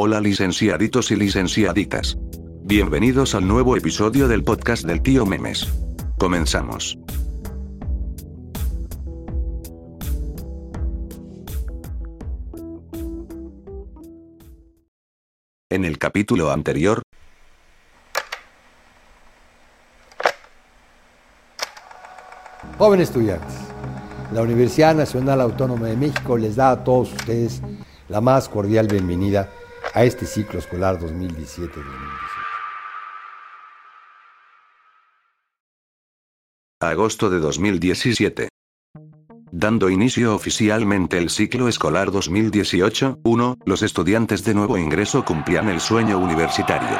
Hola licenciaditos y licenciaditas. Bienvenidos al nuevo episodio del podcast del tío Memes. Comenzamos. En el capítulo anterior, Jóvenes estudiantes, la Universidad Nacional Autónoma de México les da a todos ustedes la más cordial bienvenida a este ciclo escolar 2017-2018. agosto de 2017. Dando inicio oficialmente el ciclo escolar 2018-1, los estudiantes de nuevo ingreso cumplían el sueño universitario.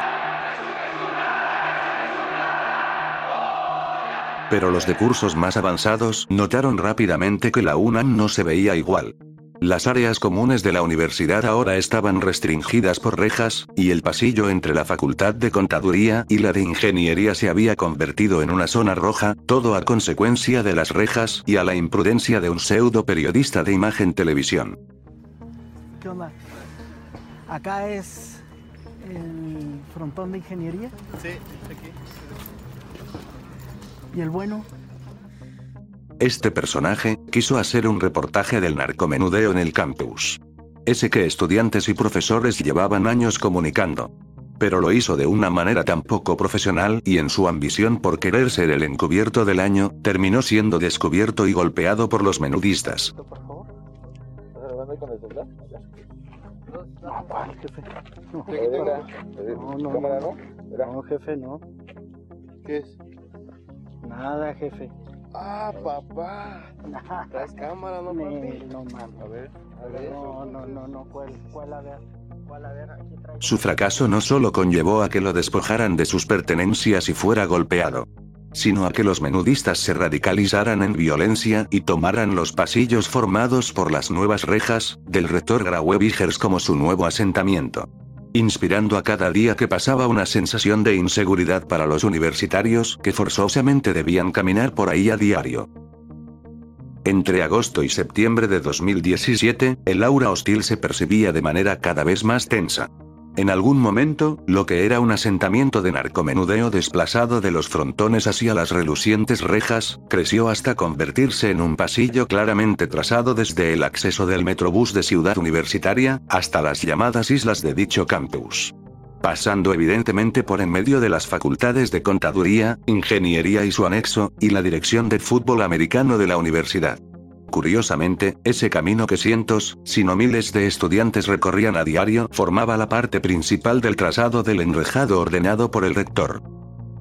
Pero los de cursos más avanzados notaron rápidamente que la UNAM no se veía igual. Las áreas comunes de la universidad ahora estaban restringidas por rejas, y el pasillo entre la Facultad de Contaduría y la de Ingeniería se había convertido en una zona roja, todo a consecuencia de las rejas y a la imprudencia de un pseudo periodista de imagen televisión. ¿Qué onda? Acá es el frontón de ingeniería. Sí, aquí. ¿Y el bueno? Este personaje quiso hacer un reportaje del narcomenudeo en el campus. Ese que estudiantes y profesores llevaban años comunicando. Pero lo hizo de una manera tan poco profesional y en su ambición por querer ser el encubierto del año, terminó siendo descubierto y golpeado por los menudistas. No, ¿cuál, jefe? No, no, No, jefe, no. ¿qué es? Nada, jefe. Ah, papá. Traes cámara, ¿no, papi? No, mames. A ver, a ver. No, no, no, no. ¿Cuál, cuál a ver? ¿Cuál a ver? Aquí traigo. Su fracaso no solo conllevó a que lo despojaran de sus pertenencias y fuera golpeado, sino a que los menudistas se radicalizaran en violencia y tomaran los pasillos formados por las nuevas rejas del rector Graue Vigers como su nuevo asentamiento. Inspirando a cada día que pasaba una sensación de inseguridad para los universitarios que forzosamente debían caminar por ahí a diario. Entre agosto y septiembre de 2017, el aura hostil se percibía de manera cada vez más tensa. En algún momento, lo que era un asentamiento de narcomenudeo desplazado de los frontones hacia las relucientes rejas, creció hasta convertirse en un pasillo claramente trazado desde el acceso del metrobús de Ciudad Universitaria, hasta las llamadas islas de dicho campus. Pasando evidentemente por en medio de las facultades de Contaduría, Ingeniería y su anexo, y la Dirección de Fútbol Americano de la universidad. Curiosamente, ese camino que cientos, si no miles de estudiantes recorrían a diario formaba la parte principal del trazado del enrejado ordenado por el rector.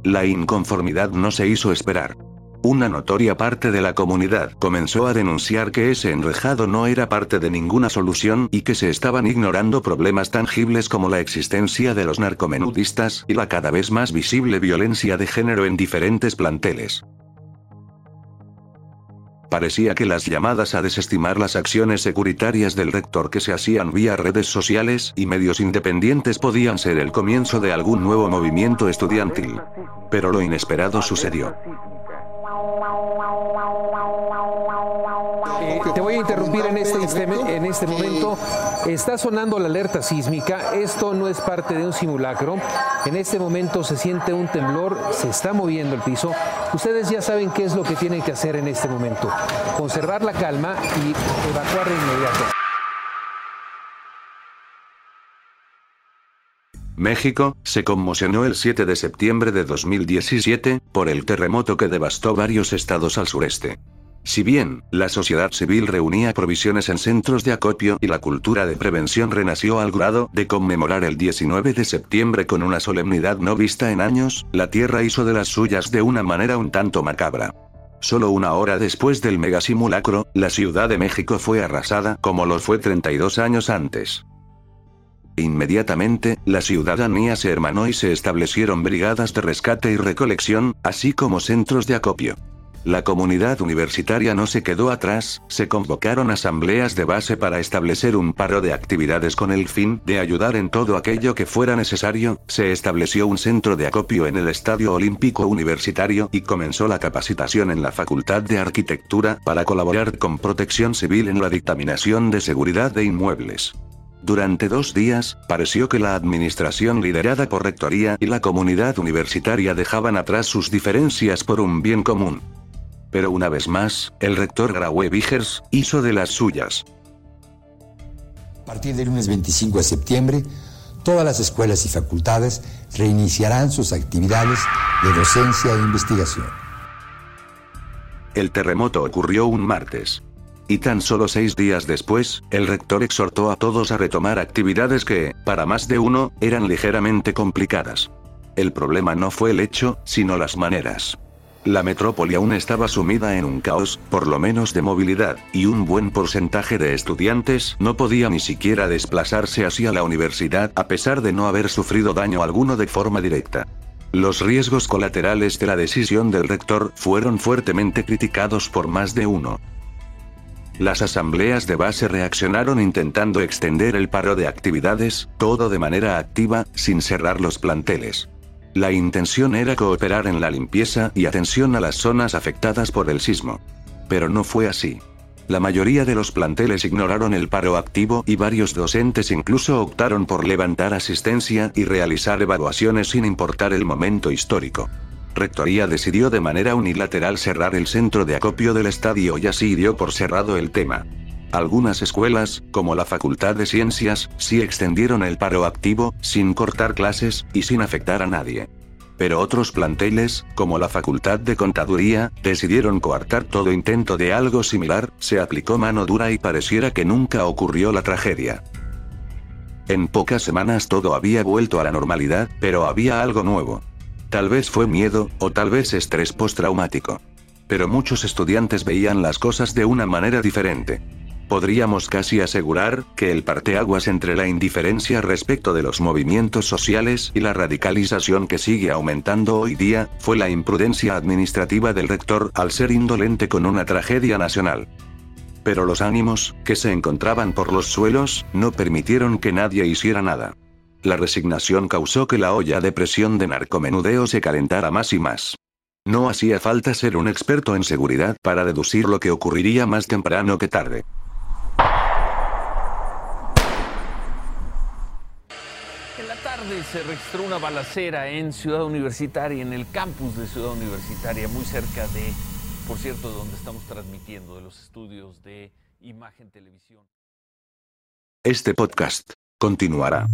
La inconformidad no se hizo esperar. Una notoria parte de la comunidad comenzó a denunciar que ese enrejado no era parte de ninguna solución y que se estaban ignorando problemas tangibles como la existencia de los narcomenudistas y la cada vez más visible violencia de género en diferentes planteles. Parecía que las llamadas a desestimar las acciones securitarias del rector que se hacían vía redes sociales y medios independientes podían ser el comienzo de algún nuevo movimiento estudiantil. Pero lo inesperado sucedió. Eh, te voy a interrumpir en este, en este momento. Está sonando la alerta sísmica. Esto no es parte de un simulacro. En este momento se siente un temblor, se está moviendo el piso. Ustedes ya saben qué es lo que tienen que hacer en este momento. Conservar la calma y evacuar de inmediato. México, se conmocionó el 7 de septiembre de 2017, por el terremoto que devastó varios estados al sureste. Si bien, la sociedad civil reunía provisiones en centros de acopio y la cultura de prevención renació al grado de conmemorar el 19 de septiembre con una solemnidad no vista en años, la Tierra hizo de las suyas de una manera un tanto macabra. Solo una hora después del megasimulacro, la Ciudad de México fue arrasada como lo fue 32 años antes. Inmediatamente, la ciudadanía se hermanó y se establecieron brigadas de rescate y recolección, así como centros de acopio. La comunidad universitaria no se quedó atrás, se convocaron asambleas de base para establecer un paro de actividades con el fin de ayudar en todo aquello que fuera necesario, se estableció un centro de acopio en el Estadio Olímpico Universitario y comenzó la capacitación en la Facultad de Arquitectura para colaborar con Protección Civil en la dictaminación de seguridad de inmuebles. Durante dos días, pareció que la administración liderada por Rectoría y la comunidad universitaria dejaban atrás sus diferencias por un bien común. Pero una vez más, el rector Graue Vigers hizo de las suyas. A partir del lunes 25 de septiembre, todas las escuelas y facultades reiniciarán sus actividades de docencia e investigación. El terremoto ocurrió un martes. Y tan solo seis días después, el rector exhortó a todos a retomar actividades que, para más de uno, eran ligeramente complicadas. El problema no fue el hecho, sino las maneras. La metrópoli aún estaba sumida en un caos, por lo menos de movilidad, y un buen porcentaje de estudiantes no podía ni siquiera desplazarse hacia la universidad a pesar de no haber sufrido daño alguno de forma directa. Los riesgos colaterales de la decisión del rector fueron fuertemente criticados por más de uno. Las asambleas de base reaccionaron intentando extender el paro de actividades, todo de manera activa, sin cerrar los planteles. La intención era cooperar en la limpieza y atención a las zonas afectadas por el sismo. Pero no fue así. La mayoría de los planteles ignoraron el paro activo y varios docentes incluso optaron por levantar asistencia y realizar evaluaciones sin importar el momento histórico. Rectoría decidió de manera unilateral cerrar el centro de acopio del estadio y así dio por cerrado el tema. Algunas escuelas, como la Facultad de Ciencias, sí extendieron el paro activo, sin cortar clases, y sin afectar a nadie. Pero otros planteles, como la Facultad de Contaduría, decidieron coartar todo intento de algo similar, se aplicó mano dura y pareciera que nunca ocurrió la tragedia. En pocas semanas todo había vuelto a la normalidad, pero había algo nuevo. Tal vez fue miedo, o tal vez estrés postraumático. Pero muchos estudiantes veían las cosas de una manera diferente. Podríamos casi asegurar que el parteaguas entre la indiferencia respecto de los movimientos sociales y la radicalización que sigue aumentando hoy día, fue la imprudencia administrativa del rector al ser indolente con una tragedia nacional. Pero los ánimos, que se encontraban por los suelos, no permitieron que nadie hiciera nada. La resignación causó que la olla de presión de narcomenudeo se calentara más y más. No hacía falta ser un experto en seguridad para deducir lo que ocurriría más temprano que tarde. En la tarde se registró una balacera en Ciudad Universitaria, en el campus de Ciudad Universitaria, muy cerca de, por cierto, donde estamos transmitiendo, de los estudios de Imagen Televisión. Este podcast continuará.